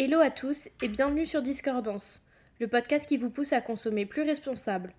Hello à tous et bienvenue sur Discordance, le podcast qui vous pousse à consommer plus responsable.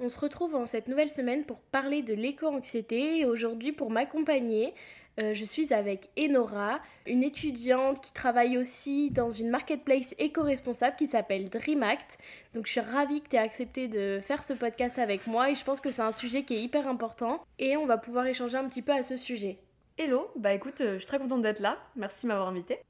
On se retrouve en cette nouvelle semaine pour parler de l'éco-anxiété et aujourd'hui pour m'accompagner, euh, je suis avec Enora, une étudiante qui travaille aussi dans une marketplace éco-responsable qui s'appelle DreamAct. Donc je suis ravie que tu aies accepté de faire ce podcast avec moi et je pense que c'est un sujet qui est hyper important et on va pouvoir échanger un petit peu à ce sujet. Hello, bah écoute, euh, je suis très contente d'être là. Merci de m'avoir invitée.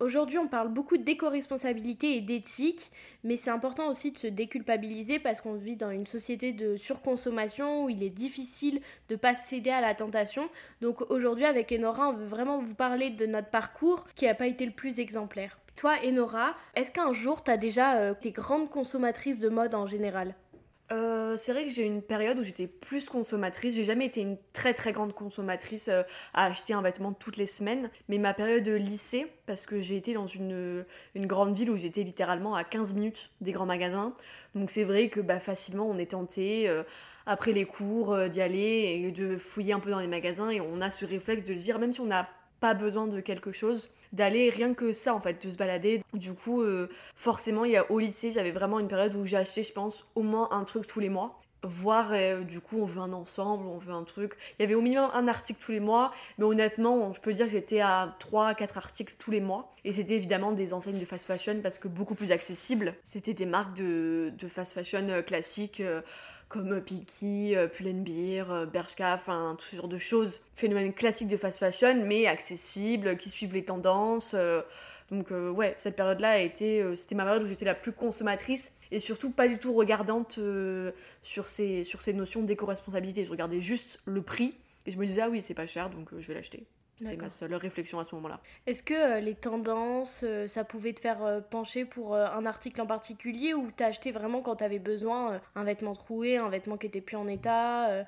Aujourd'hui, on parle beaucoup d'éco-responsabilité et d'éthique, mais c'est important aussi de se déculpabiliser parce qu'on vit dans une société de surconsommation où il est difficile de ne pas céder à la tentation. Donc aujourd'hui, avec Enora, on veut vraiment vous parler de notre parcours qui n'a pas été le plus exemplaire. Toi, Enora, est-ce qu'un jour, tu as déjà euh, été grande consommatrice de mode en général? Euh, c'est vrai que j'ai une période où j'étais plus consommatrice. J'ai jamais été une très très grande consommatrice euh, à acheter un vêtement toutes les semaines. Mais ma période de lycée, parce que j'ai été dans une, grande ville où j'étais littéralement à 15 minutes des grands magasins. Donc c'est vrai que bah, facilement on est tenté euh, après les cours d'y aller et de fouiller un peu dans les magasins. Et on a ce réflexe de dire, même si on n'a pas besoin de quelque chose, d'aller rien que ça en fait, de se balader. Du coup, euh, forcément, il y a au lycée, j'avais vraiment une période où acheté, je pense, au moins un truc tous les mois. Voir, euh, du coup, on veut un ensemble, on veut un truc. Il y avait au minimum un article tous les mois, mais honnêtement, je peux dire que j'étais à 3-4 articles tous les mois. Et c'était évidemment des enseignes de fast fashion parce que beaucoup plus accessibles. C'était des marques de, de fast fashion euh, classiques comme Piki, Pull&Bear, Bershka, enfin tout ce genre de choses. Phénomène classique de fast fashion, mais accessible, qui suivent les tendances. Euh. donc euh, ouais, cette période-là a été, euh, c'était ma période où j'étais la plus consommatrice et surtout pas du tout regardante sur, ces, sur ces notions d'éco-responsabilité. Je regardais juste le prix et je me disais ah oui c'est pas cher donc je vais l'acheter. C'était ma seule réflexion à ce moment-là. Est-ce que euh, les tendances, euh, ça pouvait te faire euh, pencher pour un article en particulier ou t'as acheté vraiment quand t'avais besoin un vêtement troué, un vêtement qui était plus en état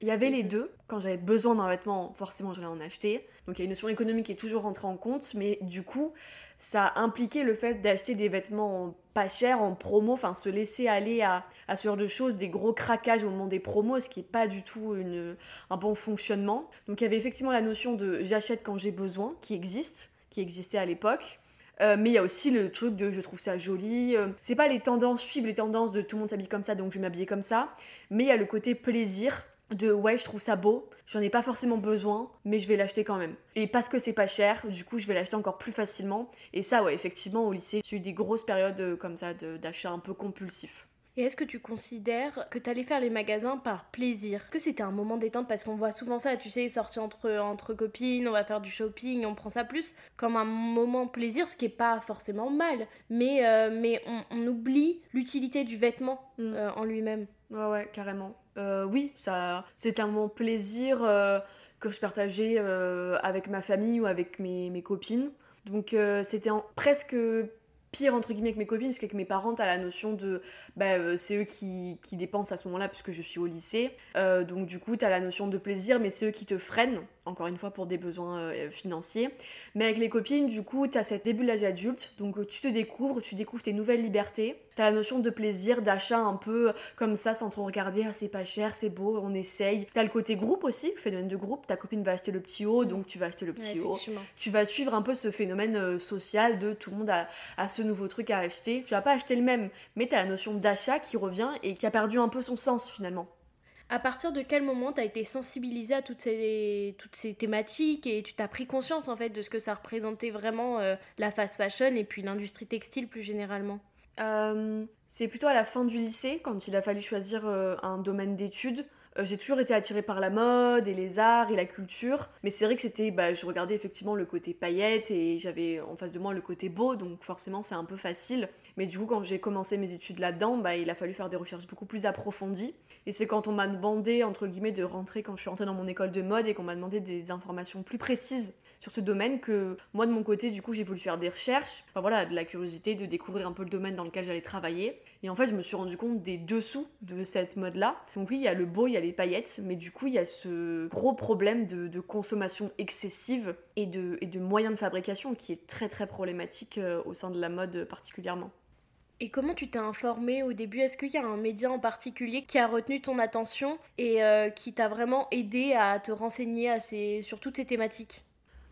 il y avait les deux. Quand j'avais besoin d'un vêtement, forcément, j'allais en acheter. Donc il y a une notion économique qui est toujours rentrée en compte, mais du coup, ça impliquait le fait d'acheter des vêtements pas chers, en promo, enfin se laisser aller à, ce genre de choses, des gros craquages au moment des promos, ce qui n'est pas du tout une, un bon fonctionnement. Donc il y avait effectivement la notion de j'achète quand j'ai besoin, qui existe, qui existait à l'époque. Euh, mais il y a aussi le truc de je trouve ça joli. Euh, c'est pas les tendances, suivre les tendances de tout le monde s'habille comme ça, donc je vais m'habiller comme ça. Mais il y a le côté plaisir de ouais je trouve ça beau, j'en ai pas forcément besoin, mais je vais l'acheter quand même. Et parce que c'est pas cher, du coup je vais l'acheter encore plus facilement. Et ça ouais effectivement au lycée j'ai eu des grosses périodes euh, comme ça d'achat un peu compulsif. Et est-ce que tu considères que tu allais faire les magasins par plaisir? Que c'était un moment détente? Parce qu'on voit souvent ça, tu sais, sortir entre, entre copines, on va faire du shopping, on prend ça plus comme un moment plaisir, ce qui est pas forcément mal, mais, euh, mais on, oublie l'utilité du vêtement mm. euh, en lui-même. Ouais, ouais, carrément. Euh, oui, ça, c'était un moment plaisir euh, que je partageais euh, avec ma famille ou avec mes, mes copines. Donc c'était presque pire entre guillemets que mes copines, parce mes parents, t'as la notion de bah, c'est eux qui, qui, dépensent à ce moment-là, puisque je suis au lycée. Donc du coup, t'as la notion de plaisir, mais c'est eux qui te freinent, encore une fois pour des besoins euh, financiers. Mais avec les copines, du coup, t'as cette début de l'âge adulte, donc tu te découvres, tu découvres tes nouvelles libertés. T'as la notion de plaisir, d'achat un peu comme ça, sans trop regarder, ah, c'est pas cher, c'est beau, on essaye. T'as le côté groupe aussi, phénomène de groupe. Ta copine va acheter le petit haut, donc tu vas acheter le petit haut. Tu vas suivre un peu ce phénomène social de tout le monde à, à ce nouveau truc à acheter. Tu vas pas acheter le même, mais tu as la notion d'achat qui revient et qui a perdu un peu son sens finalement. À partir de quel moment tu été sensibilisé à toutes ces, toutes ces thématiques et tu t'as pris conscience en fait de ce que ça représentait vraiment euh, la fast fashion et puis l'industrie textile plus généralement? Euh, C'est plutôt à la fin du lycée, quand il a fallu choisir euh, un domaine d'études. Euh, j'ai toujours été attirée par la mode et les arts et la culture, mais c'est vrai que c'était, bah, je regardais effectivement le côté paillette et j'avais en face de moi le côté beau, donc forcément c'est un peu facile. Mais du coup, quand j'ai commencé mes études là-dedans, bah, il a fallu faire des recherches beaucoup plus approfondies. Et c'est quand on m'a demandé, entre guillemets, de rentrer, quand je suis rentrée dans mon école de mode et qu'on m'a demandé des informations plus précises sur ce domaine que moi de mon côté du coup j'ai voulu faire des recherches, enfin voilà, de la curiosité de découvrir un peu le domaine dans lequel j'allais travailler. Et en fait je me suis rendu compte des dessous de cette mode là. Donc oui il y a le beau, il y a les paillettes, mais du coup il y a ce gros problème de, consommation excessive et de, moyens de fabrication qui est très très problématique euh, au sein de la mode particulièrement. Et comment tu t'es informé au début? Est-ce qu'il y a un média en particulier qui a retenu ton attention et euh, qui t'a vraiment aidé à te renseigner sur toutes ces thématiques?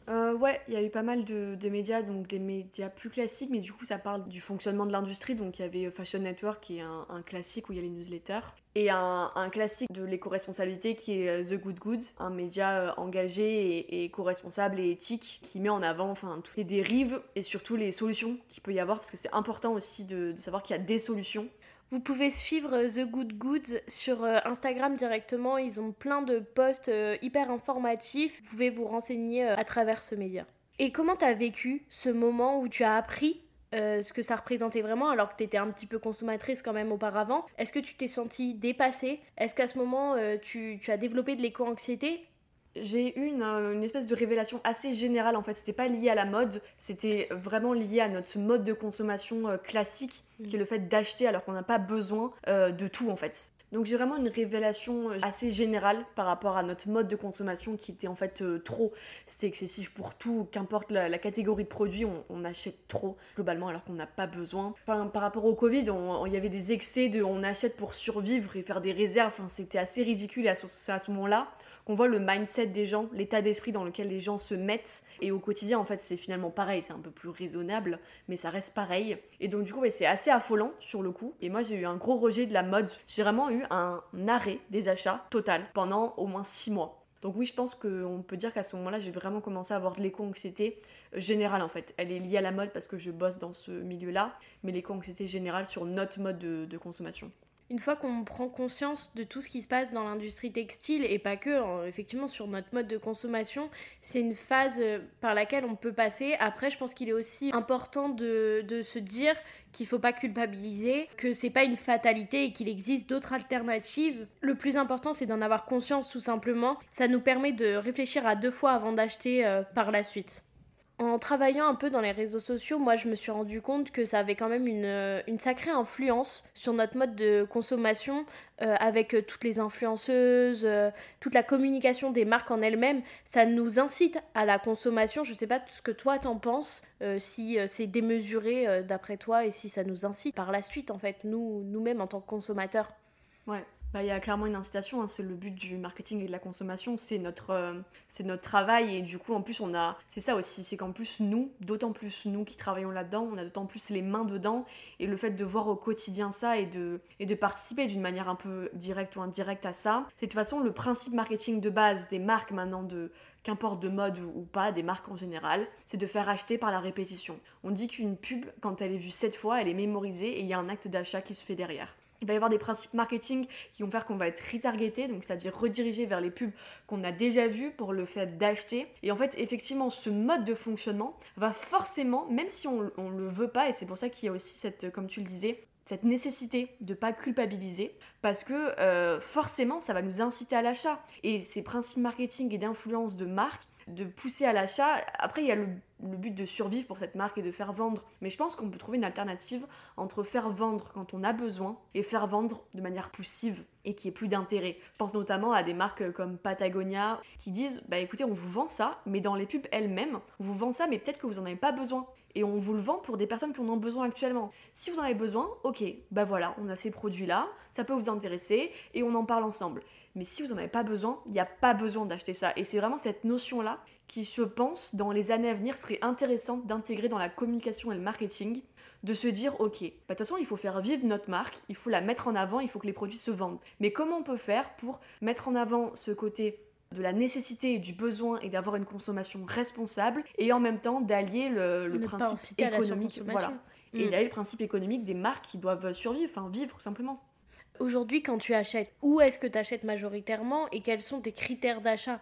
Euh, ouais, il y a eu pas mal de, médias, donc des médias plus classiques, mais du coup ça parle du fonctionnement de l'industrie. Donc il y avait Fashion Network qui est un, classique où il y a les newsletters, et un, classique de l'éco-responsabilité qui est euh, The Good Goods, un média euh, engagé et, éco-responsable et éthique qui met en avant enfin, toutes les dérives et surtout les solutions qu'il peut y avoir, parce que c'est important aussi de savoir qu'il y a des solutions vous pouvez suivre euh, The Good Goods sur euh, Instagram directement. Ils ont plein de posts euh, hyper informatifs. Vous pouvez vous renseigner à travers ce média. Et comment tu as vécu ce moment où tu as appris ce que ça représentait vraiment alors que tu étais un petit peu consommatrice quand même auparavant? Est-ce que tu t'es sentie dépassée? Est-ce qu'à ce moment tu as développé de l'éco-anxiété? J'ai eu une, espèce de révélation assez générale en fait. C'était pas lié à la mode, c'était vraiment lié à notre mode de consommation euh, classique, qui est le fait d'acheter alors qu'on n'a pas besoin euh, de tout en fait. Donc j'ai vraiment une révélation euh, assez générale par rapport à notre mode de consommation qui était en fait trop. C'était excessif pour tout, qu'importe la, catégorie de produits, on, achète trop globalement alors qu'on n'a pas besoin. Enfin, par rapport au Covid, il y avait des excès de on achète pour survivre et faire des réserves. Enfin, c'était assez ridicule à ce, à ce moment-là qu'on voit le mindset des gens, l'état d'esprit dans lequel les gens se mettent. Et au quotidien, en fait, c'est finalement pareil, c'est un peu plus raisonnable, mais ça reste pareil. Et donc, du coup, c'est assez affolant sur le coup. Et moi, j'ai eu un gros rejet de la mode. J'ai vraiment eu un arrêt des achats total pendant au moins six mois. Donc oui, je pense qu'on peut dire qu'à ce moment-là, j'ai vraiment commencé à avoir de l'éco-anxiété générale en fait. Elle est liée à la mode parce que je bosse dans ce milieu-là, mais l'éco-anxiété générale sur notre mode de consommation une fois qu'on prend conscience de tout ce qui se passe dans l'industrie textile et pas que, effectivement sur notre mode de consommation, c'est une phase euh, par laquelle on peut passer. Après, je pense qu'il est aussi important de, se dire qu'il faut pas culpabiliser, que c'est pas une fatalité et qu'il existe d'autres alternatives. Le plus important, c'est d'en avoir conscience tout simplement. Ça nous permet de réfléchir à deux fois avant d'acheter euh, par la suite. En travaillant un peu dans les réseaux sociaux, moi je me suis rendu compte que ça avait quand même une, euh, sacrée influence sur notre mode de consommation euh, avec euh, toutes les influenceuses, toute la communication des marques en elles-mêmes. Ça nous incite à la consommation. Je ne sais pas ce que toi t'en penses, si c'est démesuré d'après toi et si ça nous incite par la suite en fait, nous, nous-mêmes en tant que consommateurs. Ouais, bah, il y a clairement une incitation, hein. c'est le but du marketing et de la consommation, c'est notre, euh, notre travail et du coup en plus on a, c'est ça aussi, c'est qu'en plus nous, d'autant plus nous qui travaillons là-dedans, on a d'autant plus les mains dedans et le fait de voir au quotidien ça et de, et de participer d'une manière un peu directe ou indirecte à ça, c'est de toute façon le principe marketing de base des marques maintenant de qu'importe de mode ou, pas, des marques en général, c'est de faire acheter par la répétition. On dit qu'une pub, quand elle est vue sept fois, elle est mémorisée et il y a un acte d'achat qui se fait derrière. Il va y avoir des principes marketing qui vont faire qu'on va être retargeté, donc c'est-à-dire redirigé vers les pubs qu'on a déjà vues pour le fait d'acheter. Et en fait, effectivement, ce mode de fonctionnement va forcément, même si on, ne le veut pas, et c'est pour ça qu'il y a aussi cette, comme tu le disais, cette nécessité de pas culpabiliser parce que euh, forcément ça va nous inciter à l'achat et ces principes marketing et d'influence de marque de pousser à l'achat. Après, il y a le, but de survivre pour cette marque et de faire vendre. Mais je pense qu'on peut trouver une alternative entre faire vendre quand on a besoin et faire vendre de manière poussive et qui ait plus d'intérêt. Je pense notamment à des marques comme Patagonia qui disent bah écoutez, on vous vend ça, mais dans les pubs elles-mêmes, on vous vend ça, mais peut-être que vous n'en avez pas besoin. Et on vous le vend pour des personnes qui en ont besoin actuellement. Si vous en avez besoin, ok, bah voilà, on a ces produits-là, ça peut vous intéresser et on en parle ensemble. Mais si vous n'en avez pas besoin, il n'y a pas besoin d'acheter ça. Et c'est vraiment cette notion-là qui, je pense, dans les années à venir, serait intéressante d'intégrer dans la communication et le marketing. De se dire, ok, bah, de toute façon, il faut faire vivre notre marque, il faut la mettre en avant, il faut que les produits se vendent. Mais comment on peut faire pour mettre en avant ce côté de la nécessité et du besoin et d'avoir une consommation responsable et en même temps d'allier le, principe économique voilà et mm. d'allier le principe économique des marques qui doivent survivre enfin vivre simplement Aujourd'hui, quand tu achètes, où est-ce que tu achètes majoritairement et quels sont tes critères d'achat?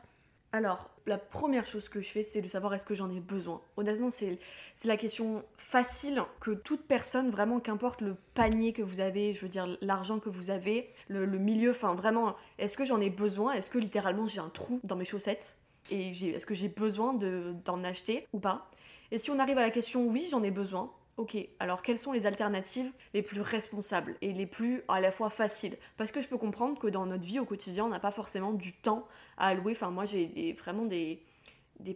Alors, la première chose que je fais, c'est de savoir est-ce que j'en ai besoin. Honnêtement, c'est la question facile que toute personne, vraiment, qu'importe le panier que vous avez, je veux dire l'argent que vous avez, le, milieu, enfin vraiment, est-ce que j'en ai besoin? Est-ce que littéralement j'ai un trou dans mes chaussettes? Et est-ce que j'ai besoin d'en acheter ou pas? Et si on arrive à la question oui, j'en ai besoin, Ok, alors quelles sont les alternatives les plus responsables et les plus à la fois faciles? Parce que je peux comprendre que dans notre vie au quotidien, on n'a pas forcément du temps à allouer. Enfin, moi, j'ai vraiment des,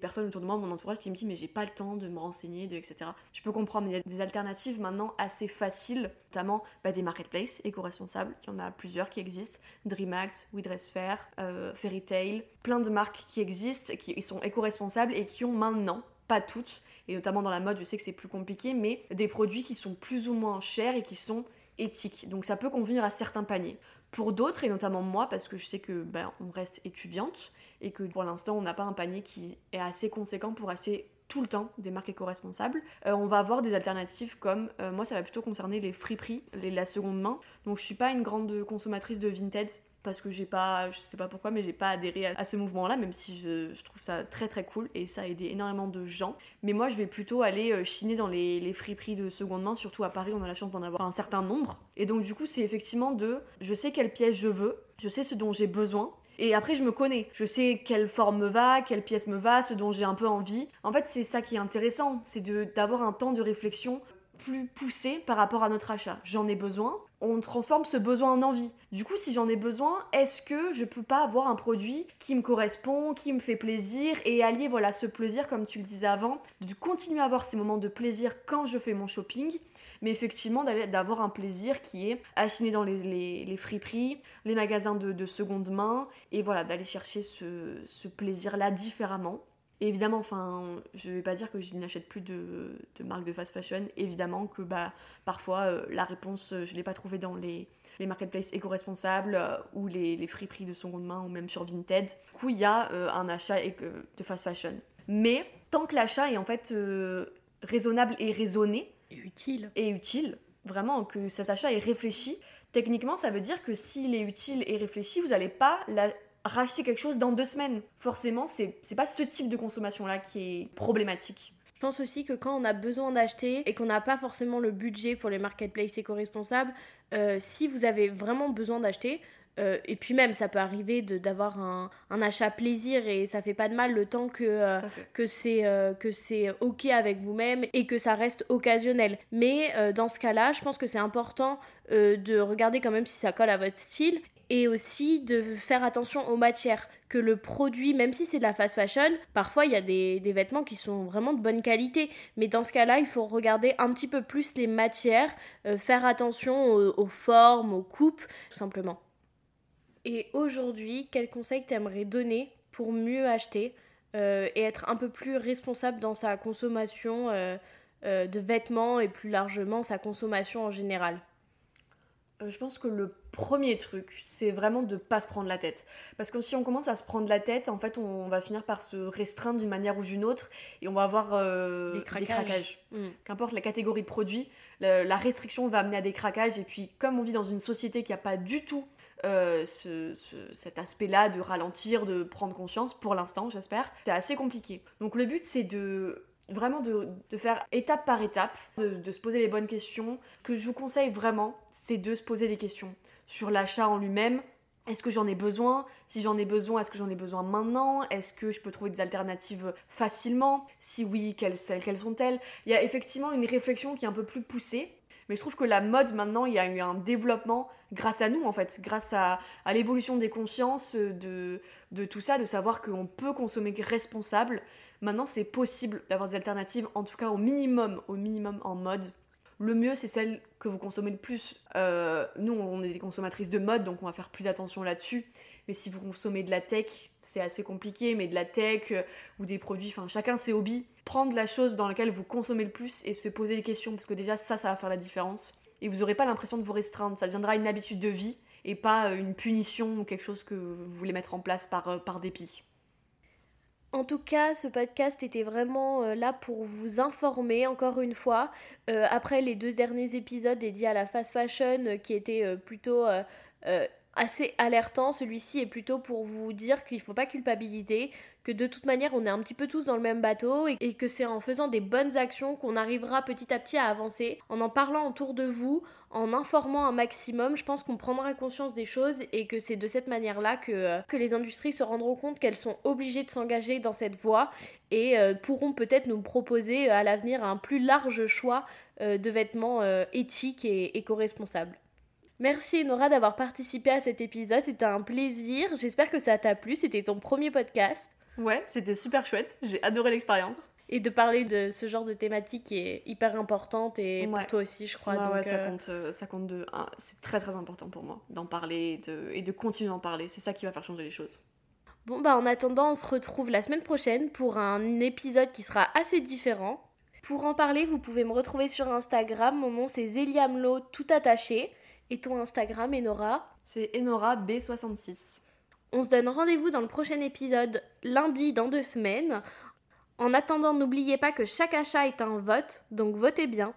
personnes autour de moi, mon entourage, qui me disent mais j'ai pas le temps de me renseigner, de, etc. Je peux comprendre, mais il y a des alternatives maintenant assez faciles, notamment bah, des marketplaces éco-responsables. Il y en a plusieurs qui existent DreamAct, WeDressFair, euh, Fairytale, plein de marques qui existent, qui sont éco-responsables et qui ont maintenant, pas toutes, et notamment dans la mode, je sais que c'est plus compliqué, mais des produits qui sont plus ou moins chers et qui sont éthiques. Donc ça peut convenir à certains paniers. Pour d'autres, et notamment moi, parce que je sais que ben, on reste étudiante et que pour l'instant on n'a pas un panier qui est assez conséquent pour acheter tout le temps des marques éco-responsables. Euh, on va avoir des alternatives comme, euh, moi ça va plutôt concerner les friperies, les, la seconde main. Donc je suis pas une grande consommatrice de Vinted parce que j'ai pas, je sais pas pourquoi, mais j'ai pas adhéré à, ce mouvement-là, même si je, trouve ça très très cool et ça a aidé énormément de gens. Mais moi, je vais plutôt aller euh, chiner dans les, les friperies de seconde main, surtout à Paris, on a la chance d'en avoir un certain nombre. Et donc, du coup, c'est effectivement de, je sais quelle pièce je veux, je sais ce dont j'ai besoin, et après, je me connais. Je sais quelle forme me va, quelle pièce me va, ce dont j'ai un peu envie. En fait, c'est ça qui est intéressant, c'est d'avoir un temps de réflexion plus poussé par rapport à notre achat. J'en ai besoin, on transforme ce besoin en envie. Du coup, si j'en ai besoin, est-ce que je peux pas avoir un produit qui me correspond, qui me fait plaisir et allier voilà ce plaisir comme tu le disais avant, de continuer à avoir ces moments de plaisir quand je fais mon shopping, mais effectivement d'avoir un plaisir qui est acheté dans les, les, friperies, les magasins de, seconde main et voilà d'aller chercher ce, ce plaisir-là différemment évidemment, enfin, je vais pas dire que je n'achète plus de, de, marques de fast fashion. Évidemment que bah, parfois euh, la réponse, euh, je l'ai pas trouvée dans les, les marketplaces éco-responsables euh, ou les, les friperies de seconde main ou même sur Vinted. Du coup, il y a un achat de fast fashion. Mais tant que l'achat est en fait raisonnable et raisonné. Et utile. Et utile, vraiment, que cet achat est réfléchi. Techniquement, ça veut dire que s'il est utile et réfléchi, vous n'allez pas la racheter quelque chose dans deux semaines. Forcément, c'est pas ce type de consommation-là qui est problématique. Je pense aussi que quand on a besoin d'acheter et qu'on n'a pas forcément le budget pour les marketplaces éco-responsables, euh, si vous avez vraiment besoin d'acheter, euh, et puis même, ça peut arriver d'avoir un, un, achat plaisir et ça fait pas de mal le temps que, euh, que c'est que c'est ok avec vous-même et que ça reste occasionnel. Mais dans ce cas-là, je pense que c'est important de regarder quand même si ça colle à votre style et aussi de faire attention aux matières. Que le produit, même si c'est de la fast fashion, parfois il y a des, vêtements qui sont vraiment de bonne qualité. Mais dans ce cas-là, il faut regarder un petit peu plus les matières, euh, faire attention aux, formes, aux coupes, tout simplement. Et aujourd'hui, quel conseil t'aimerais donner pour mieux acheter euh, et être un peu plus responsable dans sa consommation euh, de vêtements et plus largement sa consommation en général? Je pense que le premier truc, c'est vraiment de pas se prendre la tête. Parce que si on commence à se prendre la tête, en fait, on va finir par se restreindre d'une manière ou d'une autre et on va avoir euh, des craquages. Mm. Qu'importe la catégorie de produits, la, restriction va amener à des craquages. Et puis, comme on vit dans une société qui n'a pas du tout euh, cet aspect-là de ralentir, de prendre conscience, pour l'instant, j'espère, c'est assez compliqué. Donc, le but, c'est de vraiment de, faire étape par étape, de, se poser les bonnes questions. Ce que je vous conseille vraiment, c'est de se poser des questions sur l'achat en lui-même. Est-ce que j'en ai besoin? Si j'en ai besoin, est-ce que j'en ai besoin maintenant? Est-ce que je peux trouver des alternatives facilement? Si oui, quelles, quelles sont-elles? Il y a effectivement une réflexion qui est un peu plus poussée. Mais je trouve que la mode, maintenant, il y a eu un développement grâce à nous, en fait, grâce à, l'évolution des consciences, de, de tout ça, de savoir qu'on peut consommer responsable, Maintenant, c'est possible d'avoir des alternatives, en tout cas au minimum, au minimum en mode. Le mieux, c'est celle que vous consommez le plus. Euh, nous, on est des consommatrices de mode, donc on va faire plus attention là-dessus. Mais si vous consommez de la tech, c'est assez compliqué, mais de la tech euh, ou des produits, enfin chacun ses hobbies, prendre la chose dans laquelle vous consommez le plus et se poser des questions, parce que déjà ça, ça va faire la différence. Et vous n'aurez pas l'impression de vous restreindre, ça deviendra une habitude de vie et pas euh, une punition ou quelque chose que vous voulez mettre en place par, par dépit. En tout cas, ce podcast était vraiment euh, là pour vous informer, encore une fois. Euh, après les deux derniers épisodes dédiés à la fast fashion, euh, qui étaient plutôt assez alertants, celui-ci est plutôt pour vous dire qu'il ne faut pas culpabiliser, que de toute manière on est un petit peu tous dans le même bateau et, que c'est en faisant des bonnes actions qu'on arrivera petit à petit à avancer, en en parlant autour de vous, en informant un maximum, je pense qu'on prendra conscience des choses et que c'est de cette manière-là que, euh, que les industries se rendront compte qu'elles sont obligées de s'engager dans cette voie et euh, pourront peut-être nous proposer euh, à l'avenir un plus large choix de vêtements éthiques et éco-responsables. Merci Nora d'avoir participé à cet épisode, c'était un plaisir, j'espère que ça t'a plu, c'était ton premier podcast. Ouais, c'était super chouette. J'ai adoré l'expérience. Et de parler de ce genre de thématique qui est hyper importante et pour Ouais. toi aussi, je crois. Ouais, donc, ouais, ça euh, compte, euh, ça compte de. c'est très très important pour moi d'en parler et de, et de continuer d'en parler. C'est ça qui va faire changer les choses. Bon, bah en attendant, on se retrouve la semaine prochaine pour un épisode qui sera assez différent. Pour en parler, vous pouvez me retrouver sur Instagram. Mon nom c'est Zéliamlo, tout attaché. Et ton Instagram, Enora. C'est Enora B66. On se donne rendez-vous dans le prochain épisode lundi dans deux semaines. En attendant, n'oubliez pas que chaque achat est un vote, donc votez bien.